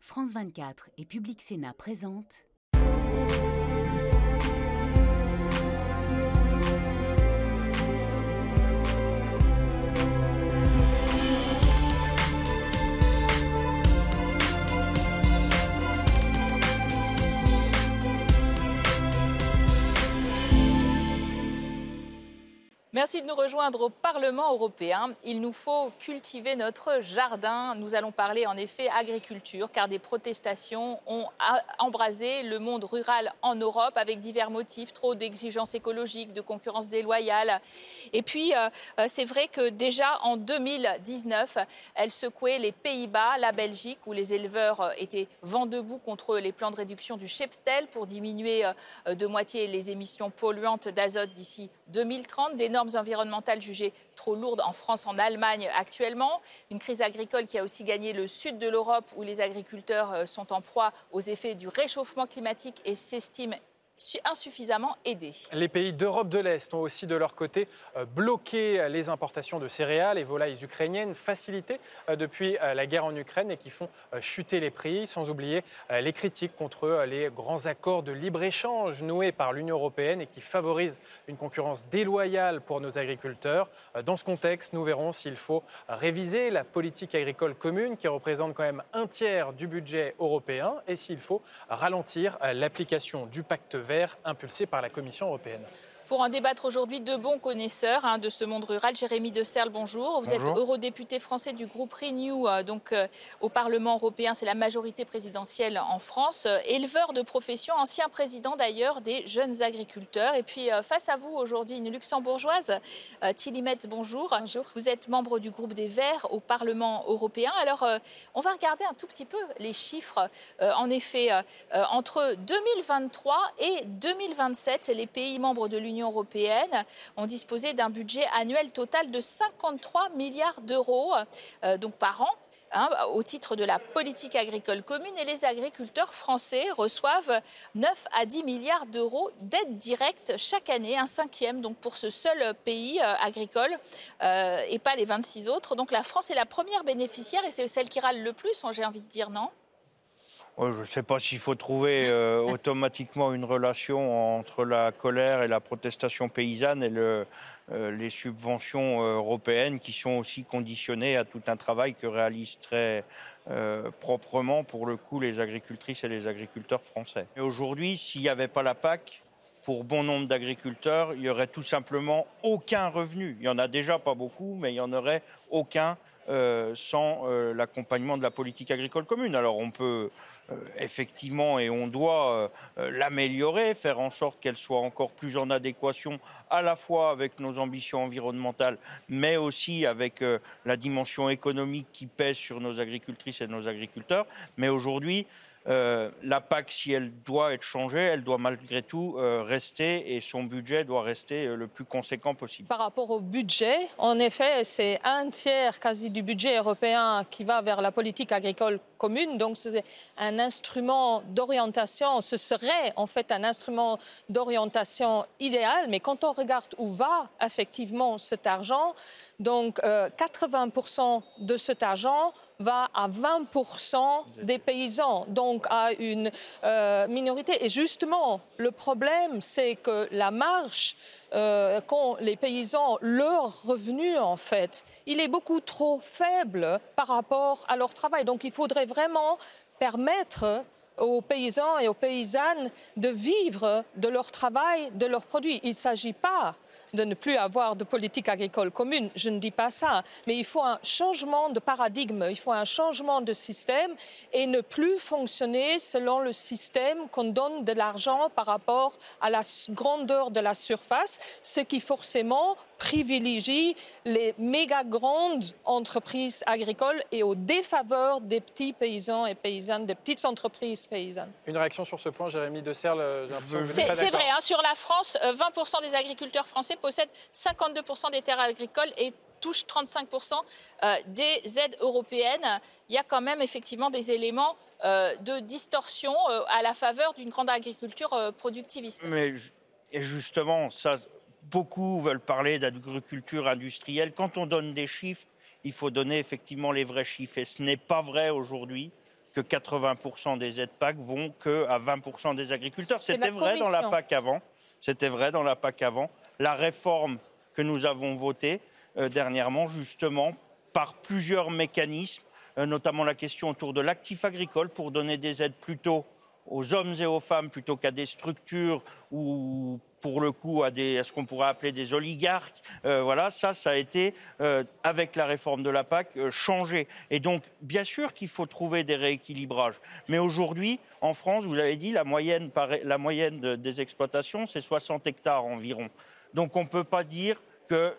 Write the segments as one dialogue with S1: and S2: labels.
S1: France 24 et Public Sénat présentent
S2: Merci de nous rejoindre au Parlement européen. Il nous faut cultiver notre jardin. Nous allons parler en effet agriculture car des protestations ont embrasé le monde rural en Europe avec divers motifs, trop d'exigences écologiques, de concurrence déloyale. Et puis euh, euh, c'est vrai que déjà en 2019, elle secouait les Pays-Bas, la Belgique où les éleveurs euh, étaient vent debout contre les plans de réduction du cheptel pour diminuer de moitié les émissions polluantes d'azote d'ici 2030 normes environnementales jugées trop lourdes en France, en Allemagne actuellement. Une crise agricole qui a aussi gagné le sud de l'Europe où les agriculteurs euh, sont en proie aux effets du réchauffement climatique et s'estiment insuffisamment aidés.
S3: Les pays d'Europe de l'Est ont aussi de leur côté euh, bloqué les importations de céréales et volailles ukrainiennes facilitées euh, depuis euh, la guerre en Ukraine et qui font chuter les prix, sans oublier les critiques contre les grands accords de libre-échange noués par l'Union européenne et qui favorisent une concurrence déloyale pour nos agriculteurs. Dans ce contexte, nous verrons s'il faut réviser la politique agricole commune qui représente quand même un tiers du budget européen et s'il faut ralentir l'application du pacte vert impulsé par la Commission européenne.
S2: Pour en débattre aujourd'hui, deux bons connaisseurs hein, de ce monde rural. Jérémy De Serle, bonjour. Vous êtes eurodéputé français du groupe Renew, euh, donc euh, au Parlement européen, c'est la majorité présidentielle en France. Euh, éleveur de profession, ancien président d'ailleurs des jeunes agriculteurs. Et puis face à vous aujourd'hui, une luxembourgeoise, Tilly Metz, bonjour.
S4: Bonjour.
S2: Vous êtes membre du groupe des Verts au Parlement européen. Alors, on va regarder un tout petit peu les chiffres. en effet, entre 2023 et 2027, les pays membres de l'Union européenne ont disposé d'un budget annuel total de 53 milliards d'euros euh, donc par an. Hein, au titre de la politique agricole commune et les agriculteurs français reçoivent 9 à 10 milliards d'euros d'aide directe chaque année, un cinquième donc pour ce seul pays euh, agricole euh, et pas les 26 autres. Donc la France est la première bénéficiaire et c'est celle qui râle le plus, hein, j'ai envie de dire non?
S5: Je ne sais pas s'il faut trouver euh, automatiquement une relation entre la colère et la protestation paysanne et le, euh, les subventions euh, européennes qui sont aussi conditionnées à tout un travail que réalisent très proprement, pour le coup, les agricultrices et les agriculteurs français. Et aujourd'hui, s'il n'y avait pas la PAC, pour bon nombre d'agriculteurs, il n'y aurait tout simplement aucun revenu. Il n'y en a déjà pas beaucoup, mais il n'y en aurait aucun sans l'accompagnement de la politique agricole commune. Alors on peut euh, effectivement, et on doit euh, euh, l'améliorer, faire en sorte qu'elle soit encore plus en adéquation à la fois avec nos ambitions environnementales, mais aussi avec la dimension économique qui pèse sur nos agricultrices et nos agriculteurs. Mais aujourd'hui, euh, la PAC, si elle doit être changée, elle doit malgré tout euh, rester et son budget doit rester euh, le plus conséquent possible.
S4: Par rapport au budget, en effet, c'est un tiers quasi du budget européen qui va vers la politique agricole commune. Donc c'est un instrument d'orientation, ce serait en fait un instrument d'orientation idéal. Mais quand on regarde où va effectivement cet argent, donc 80% de cet argent va à 20% des paysans, donc à une euh, minorité. Et justement, le problème, c'est que la marge euh, qu'ont les paysans, leur revenu, en fait, il est beaucoup trop faible par rapport à leur travail. Donc il faudrait vraiment permettre aux paysans et aux paysannes de vivre de leur travail, de leurs produits. Il ne s'agit pas de ne plus avoir de politique agricole commune. Je ne dis pas ça. Mais il faut un changement de paradigme, il faut un changement de système et ne plus fonctionner selon le système qu'on donne de l'argent par rapport à la grandeur de la surface, ce qui forcément privilégie les méga grandes entreprises agricoles et au défaveur des petits paysans et paysannes, des petites entreprises paysannes.
S3: Une réaction sur ce point, Jérémy De Serle
S2: C'est vrai, hein, sur la France, 20% euh, des agriculteurs français possèdent 52% des terres agricoles et touchent 35% euh, des aides européennes. Il y a quand même effectivement des éléments euh, de distorsion à la faveur d'une grande agriculture productiviste.
S5: Mais et justement, ça, beaucoup veulent parler d'agriculture industrielle. Quand on donne des chiffres, il faut donner effectivement les vrais chiffres. Et ce n'est pas vrai aujourd'hui. que 80% des aides PAC vont qu'à 20% des agriculteurs. C'était vrai dans la PAC avant. C'était vrai dans la PAC avant. La réforme que nous avons votée euh, dernièrement, justement, par plusieurs mécanismes, euh, notamment la question autour de l'actif agricole pour donner des aides plutôt aux hommes et aux femmes plutôt qu'à des structures ou pour le coup à, ce qu'on pourrait appeler des oligarques. Euh, voilà, ça, ça a été, euh, avec la réforme de la PAC, euh, changé. Et donc, bien sûr qu'il faut trouver des rééquilibrages. Mais aujourd'hui, en France, vous avez dit, la moyenne, des exploitations, c'est 60 hectares environ. Donc, on ne peut pas dire que,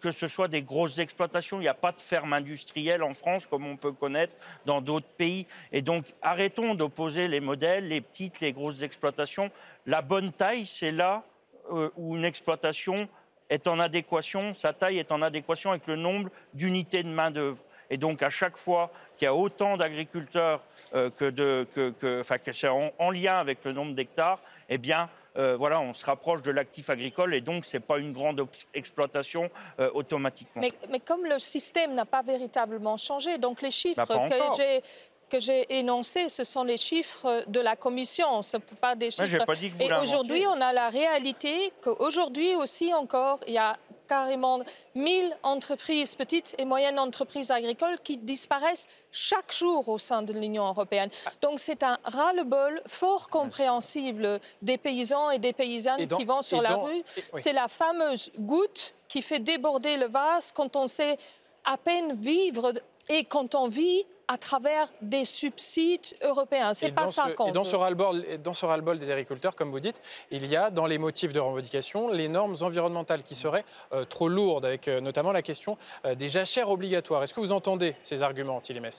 S5: que, ce soit des grosses exploitations. Il n'y a pas de ferme industrielle en France comme on peut connaître dans d'autres pays. Et donc arrêtons d'opposer les modèles, les petites, les grosses exploitations. La bonne taille, c'est là euh, où une exploitation est en adéquation, sa taille est en adéquation avec le nombre d'unités de main-d'œuvre. Et donc, à chaque fois qu'il y a autant d'agriculteurs euh, que, de, que, enfin, que c'est en, lien avec le nombre d'hectares, eh bien, euh, voilà, on se rapproche de l'actif agricole et donc ce n'est pas une grande exploitation automatiquement.
S4: Mais, comme le système n'a pas véritablement changé, donc les chiffres bah, que j'ai que j'ai énoncés, ce sont les chiffres de la Commission, ce pas des chiffres.
S5: pas dit que
S4: Et aujourd'hui, on a la réalité qu'aujourd'hui aussi encore, il y a carrément 1000 entreprises, petites et moyennes entreprises agricoles qui disparaissent chaque jour au sein de l'Union européenne. Donc c'est un ras-le-bol fort compréhensible des paysans et des paysannes qui vont sur la rue. C'est la fameuse goutte qui fait déborder le vase quand on sait à peine vivre et quand on vit à travers des subsides européens. C'est pas ça
S3: Et dans ce ras-le-bol des agriculteurs, comme vous dites, il y a dans les motifs de revendication les normes environnementales qui seraient euh, trop lourdes, avec euh, notamment la question euh, des jachères obligatoires. Est-ce que vous entendez ces arguments, Tilemes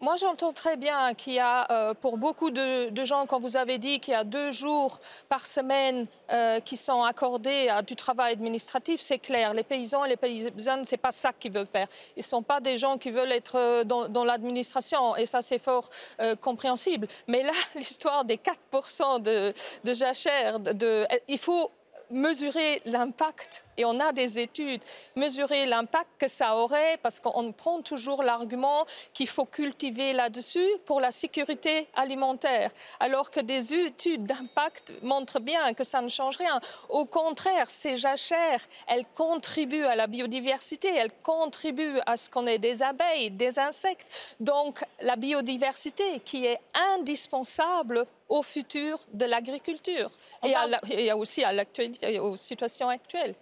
S4: moi, j'entends très bien qu'il y a, euh, pour beaucoup de, gens, quand vous avez dit qu'il y a deux jours par semaine euh, qui sont accordés à du travail administratif, c'est clair. Les paysans et les paysannes, c'est pas ça qu'ils veulent faire. Ils sont pas des gens qui veulent être euh, dans, l'administration, et ça, c'est fort compréhensible. Mais là, l'histoire des 4% de, de jachère, il faut mesurer l'impact, et on a des études, mesurer l'impact que ça aurait, parce qu'on prend toujours l'argument qu'il faut cultiver là-dessus pour la sécurité alimentaire, alors que des études d'impact montrent bien que ça ne change rien. Au contraire, ces jachères, elles contribuent à la biodiversité, elles contribuent à ce qu'on ait des abeilles, des insectes. Donc la biodiversité qui est indispensable au futur de l'agriculture et, aussi à l'actualité, aux situations actuelles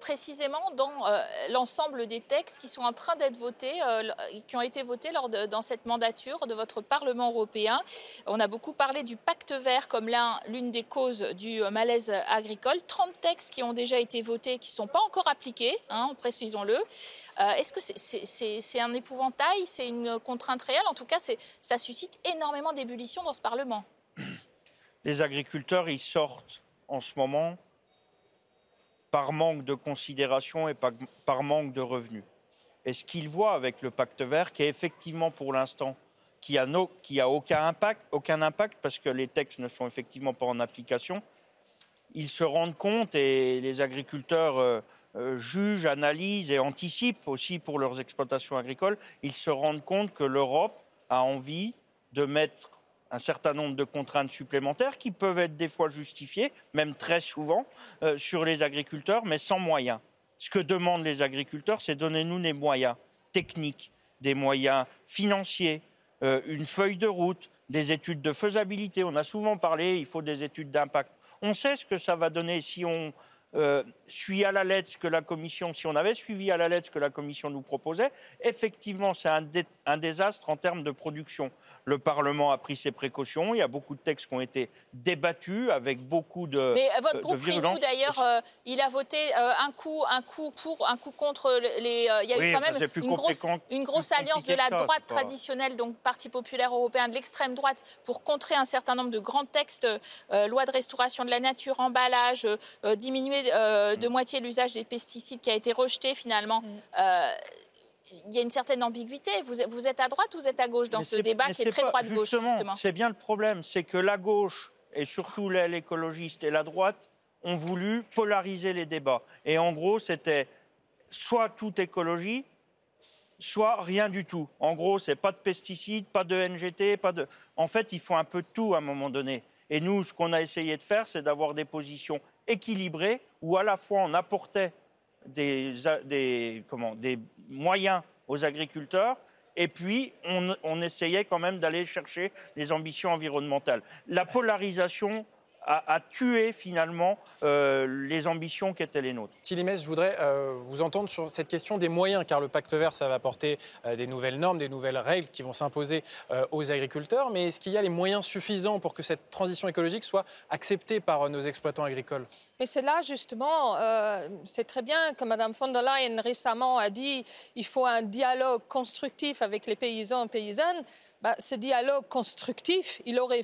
S2: précisément dans euh, l'ensemble des textes qui sont en train d'être votés, euh, qui ont été votés lors de, dans cette mandature de votre Parlement européen. On a beaucoup parlé du pacte vert comme l'une des causes du malaise agricole. 30 textes qui ont déjà été votés, qui ne sont pas encore appliqués, hein, précisons-le. Euh, est-ce que c'est un épouvantail, c'est une contrainte réelle? En tout cas, ça suscite énormément d'ébullition dans ce Parlement
S5: les agriculteurs, ils sortent en ce moment par manque de considération et par, manque de revenus. Et ce qu'ils voient avec le pacte vert, qui est effectivement pour l'instant, qui a, a aucun, impact, aucun impact parce que les textes ne sont effectivement pas en application, ils se rendent compte et les agriculteurs euh, euh, jugent, analysent et anticipent aussi pour leurs exploitations agricoles, ils se rendent compte que l'Europe a envie de mettre un certain nombre de contraintes supplémentaires qui peuvent être des fois justifiées, même très souvent, euh, sur les agriculteurs, mais sans moyens. Ce que demandent les agriculteurs, c'est donnez-nous des moyens techniques, des moyens financiers, euh, une feuille de route, des études de faisabilité. On a souvent parlé, il faut des études d'impact. On sait ce que ça va donner si on euh, suit à la lettre ce que la Commission, si on avait suivi à la lettre ce que la Commission nous proposait. Effectivement, c'est un désastre en termes de production. Le Parlement a pris ses précautions. Il y a beaucoup de textes qui ont été débattus avec beaucoup de.
S2: Mais votre euh, groupe Renew, d'ailleurs, euh, il a voté euh, un coup, un coup pour, un coup contre les. il y a eu quand même une grosse, une grosse alliance de la droite traditionnelle, donc Parti populaire européen, de l'extrême droite, pour contrer un certain nombre de grands textes, loi de restauration de la nature, emballage, diminuer de mm. moitié l'usage des pesticides qui a été rejeté finalement. Mm il y a une certaine ambiguïté. Vous, êtes à droite ou vous êtes à gauche dans ce débat qui est, très droite-gauche
S5: Justement, c'est bien le problème, c'est que la gauche, et surtout l'aile écologiste et la droite, ont voulu polariser les débats. Et en gros, c'était soit toute écologie, soit rien du tout. En gros, c'est pas de pesticides, pas de NGT, pas de. En fait, il faut un peu de tout à un moment donné. Et nous, ce qu'on a essayé de faire, c'est d'avoir des positions équilibrées où à la fois on apportait des, moyens aux agriculteurs et puis on, on essayait quand même d'aller chercher les ambitions environnementales. La polarisation a, tué finalement euh, les ambitions qui étaient les nôtres.
S3: Tilimès, je voudrais euh, vous entendre sur cette question des moyens, car le pacte vert, ça va apporter euh, des nouvelles normes, des nouvelles règles qui vont s'imposer aux agriculteurs. Mais est-ce qu'il y a les moyens suffisants pour que cette transition écologique soit acceptée par nos exploitants agricoles?
S4: Mais c'est là justement, c'est très bien que Mme von der Leyen récemment a dit il faut un dialogue constructif avec les paysans et paysannes. Bah, ce dialogue constructif, il aurait,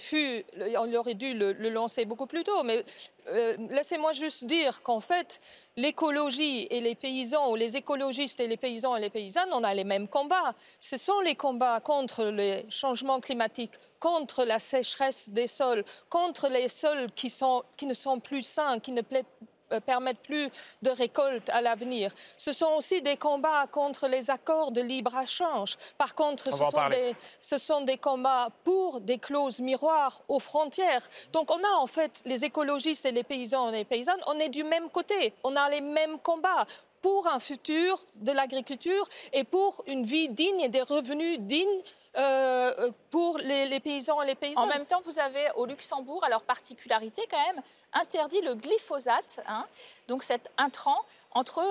S4: on aurait dû le, lancer beaucoup plus tôt. Mais euh, laissez-moi juste dire qu'en fait, l'écologie et les paysans, ou les écologistes et les paysans et les paysannes, on a les mêmes combats. Ce sont les combats contre les changements climatiques, contre la sécheresse des sols, contre les sols qui, sont, qui ne sont plus sains, qui ne plaident euh, permettent plus de récolte à l'avenir. Ce sont aussi des combats contre les accords de libre-échange. Par contre, ce sont, des, ce sont, des, combats pour des clauses miroirs aux frontières. Donc on a en fait les écologistes et les paysans et les paysannes, on est du même côté, on a les mêmes combats pour un futur de l'agriculture et pour une vie digne et des revenus dignes euh, pour les, paysans et les paysannes.
S2: En même temps, vous avez au Luxembourg, alors particularité quand même, interdit le glyphosate, hein, donc cet intrant, entre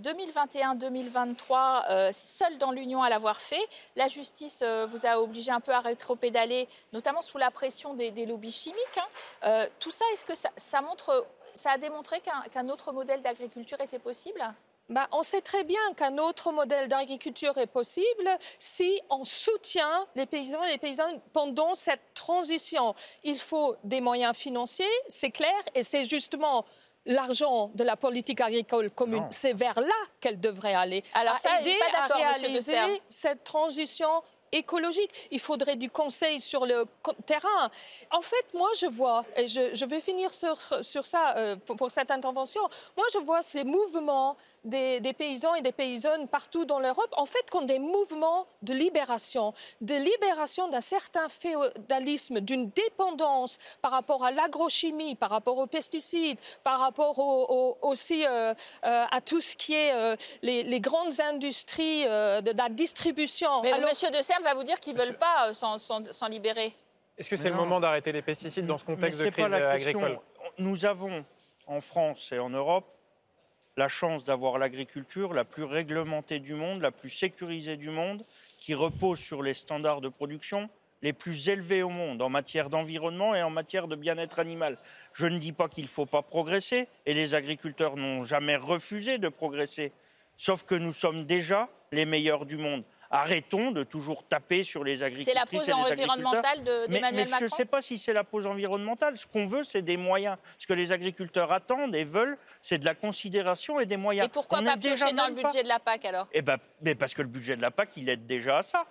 S2: 2021-2023, euh, euh, seul dans l'Union à l'avoir fait. La justice euh, vous a obligé un peu à rétropédaler, notamment sous la pression des, lobbies chimiques. Hein. tout ça, est-ce que ça, montre, ça a démontré qu'un autre modèle d'agriculture était possible?
S4: Bah, on sait très bien qu'un autre modèle d'agriculture est possible si on soutient les paysans et les paysannes pendant cette transition. Il faut des moyens financiers, c'est clair, et c'est justement l'argent de la politique agricole commune, c'est vers là qu'elle devrait aller.
S2: Alors ça,
S4: aider
S2: pas
S4: à réaliser cette transition écologique. Il faudrait du conseil sur le terrain. En fait, moi, je vois, et je, vais finir sur, sur ça euh, pour, cette intervention, moi, je vois ces mouvements des, paysans et des paysannes partout dans l'Europe, en fait, comme des mouvements de libération, de libération d'un certain féodalisme, d'une dépendance par rapport à l'agrochimie, par rapport aux pesticides, par rapport aussi euh, euh, à tout ce qui est les, grandes industries de, la distribution.
S2: Mais Monsieur De Serre va vous dire qu'ils ne veulent pas s'en libérer.
S3: Est-ce que c'est le moment d'arrêter les pesticides dans ce contexte de crise agricole
S5: Nous avons en France et en Europe la chance d'avoir l'agriculture la plus réglementée du monde, la plus sécurisée du monde, qui repose sur les standards de production les plus élevés au monde en matière d'environnement et en matière de bien-être animal. Je ne dis pas qu'il ne faut pas progresser, et les agriculteurs n'ont jamais refusé de progresser, sauf que nous sommes déjà les meilleurs du monde. Arrêtons de toujours taper sur les agriculteurs.
S2: C'est la pause environnementale d'Emmanuel
S5: Macron. Je ne sais pas si c'est la pause environnementale. Ce qu'on veut, c'est des moyens. Ce que les agriculteurs attendent et veulent, c'est de la considération et des moyens.
S2: Et pourquoi pas piocher dans le budget de la PAC alors?
S5: Eh ben, mais parce que le budget de la PAC, il aide déjà à ça.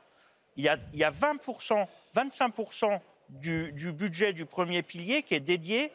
S5: Il y a, il y a 20%, 25% du, du, budget du premier pilier qui est dédié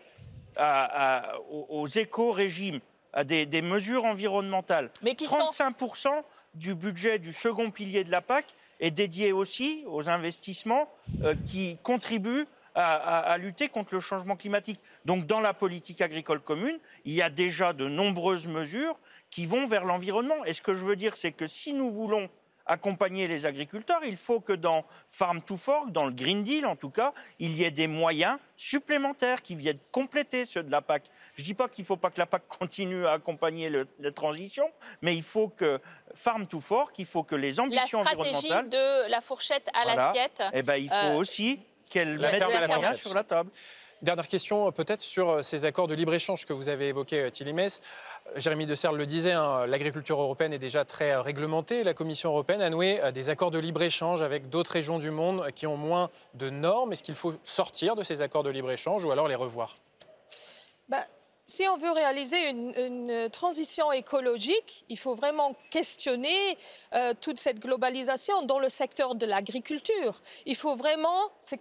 S5: à, aux, éco-régimes, à des, des, mesures environnementales.
S2: Mais qui
S5: 35% sont du budget du second pilier de la PAC est dédié aussi aux investissements euh, qui contribuent à, lutter contre le changement climatique. Donc dans la politique agricole commune, il y a déjà de nombreuses mesures qui vont vers l'environnement. Et ce que je veux dire, c'est que si nous voulons accompagner les agriculteurs, il faut que dans Farm to Fork, dans le Green Deal en tout cas, il y ait des moyens supplémentaires qui viennent compléter ceux de la PAC. Je ne dis pas qu'il ne faut pas que la PAC continue à accompagner la transition, mais il faut que Farm to Fork, il faut que les ambitions environnementales...
S2: La stratégie de la fourchette à l'assiette...
S5: Eh ben, il faut euh, aussi qu'elle mette des moyens sur la table.
S3: Dernière question, euh, peut-être sur euh, ces accords de libre-échange que vous avez évoqués, Thilimès. Jérémy De Serre le disait, hein, l'agriculture européenne est déjà très réglementée. La Commission européenne a noué des accords de libre-échange avec d'autres régions du monde qui ont moins de normes. Est-ce qu'il faut sortir de ces accords de libre-échange ou alors les revoir?
S4: Bah, si on veut réaliser une, transition écologique, il faut vraiment questionner euh, toute cette globalisation dans le secteur de l'agriculture. Il faut vraiment, ce,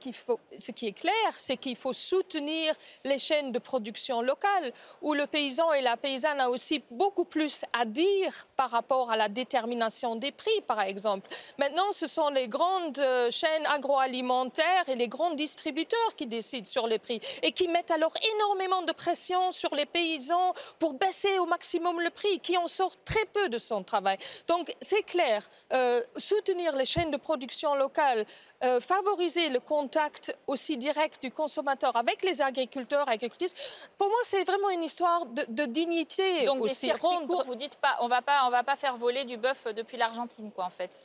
S4: ce qui est clair, c'est qu'il faut soutenir les chaînes de production locales, où le paysan et la paysanne a aussi beaucoup plus à dire par rapport à la détermination des prix, par exemple. Maintenant, ce sont les grandes euh, chaînes agroalimentaires et les grands distributeurs qui décident sur les prix et qui mettent alors énormément de pression sur les paysans pour baisser au maximum le prix, qui en sort très peu de son travail. Donc c'est clair, euh, soutenir les chaînes de production locales, euh, favoriser le contact aussi direct du consommateur avec les agriculteurs, agricultrices, pour moi c'est vraiment une histoire de, dignité.
S2: Donc
S4: aussi.
S2: des circuits courts, vous dites pas, on va pas, on va pas faire voler du bœuf depuis l'Argentine, quoi, en fait.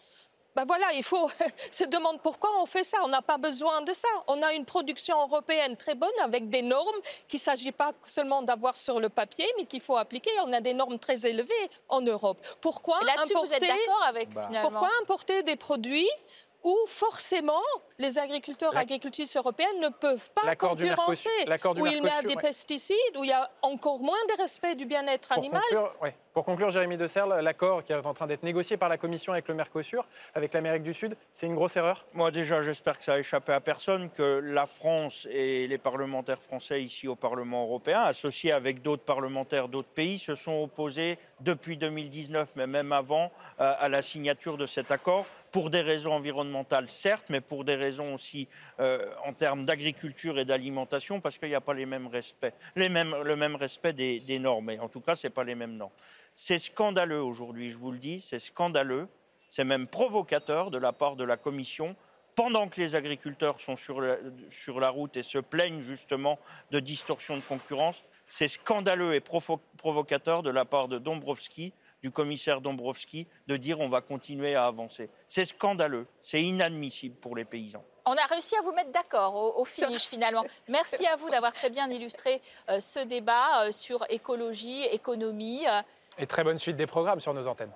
S4: Ben voilà, il faut se demander pourquoi on fait ça. On n'a pas besoin de ça. On a une production européenne très bonne avec des normes qu'il ne s'agit pas seulement d'avoir sur le papier, mais qu'il faut appliquer. On a des normes très élevées en Europe. Pourquoi
S2: importer, vous êtes d'accord avec bah.
S4: Pourquoi importer des produits où forcément les agriculteurs et agricultrices européennes ne peuvent pas concurrencer, où il y a des pesticides, où il y a encore moins de respect du bien-être animal.
S3: Pour conclure, Jérémy De Serle, l'accord qui est en train d'être négocié par la Commission avec le Mercosur, avec l'Amérique du Sud, c'est une grosse erreur?
S5: Moi déjà, j'espère que ça a échappé à personne, que la France et les parlementaires français ici au Parlement européen, associés avec d'autres parlementaires d'autres pays, se sont opposés depuis 2019, mais même avant, euh, à la signature de cet accord pour des raisons environnementales, certes, mais pour des raisons aussi euh, en termes d'agriculture et d'alimentation, parce qu'il n'y a pas les mêmes respects, les mêmes, le même respect des, normes. Et en tout cas, ce n'est pas les mêmes normes. C'est scandaleux aujourd'hui, je vous le dis, c'est scandaleux, c'est même provocateur de la part de la Commission pendant que les agriculteurs sont sur la, sur la route et se plaignent justement de distorsion de concurrence, c'est scandaleux et provocateur de la part de Dombrovski, du commissaire Dombrovski, de dire on va continuer à avancer. C'est scandaleux, c'est inadmissible pour les paysans.
S2: On a réussi à vous mettre d'accord au, finish finalement. Merci à vous d'avoir très bien illustré euh, ce débat euh, sur écologie, économie.
S3: Et très bonne suite des programmes sur nos antennes.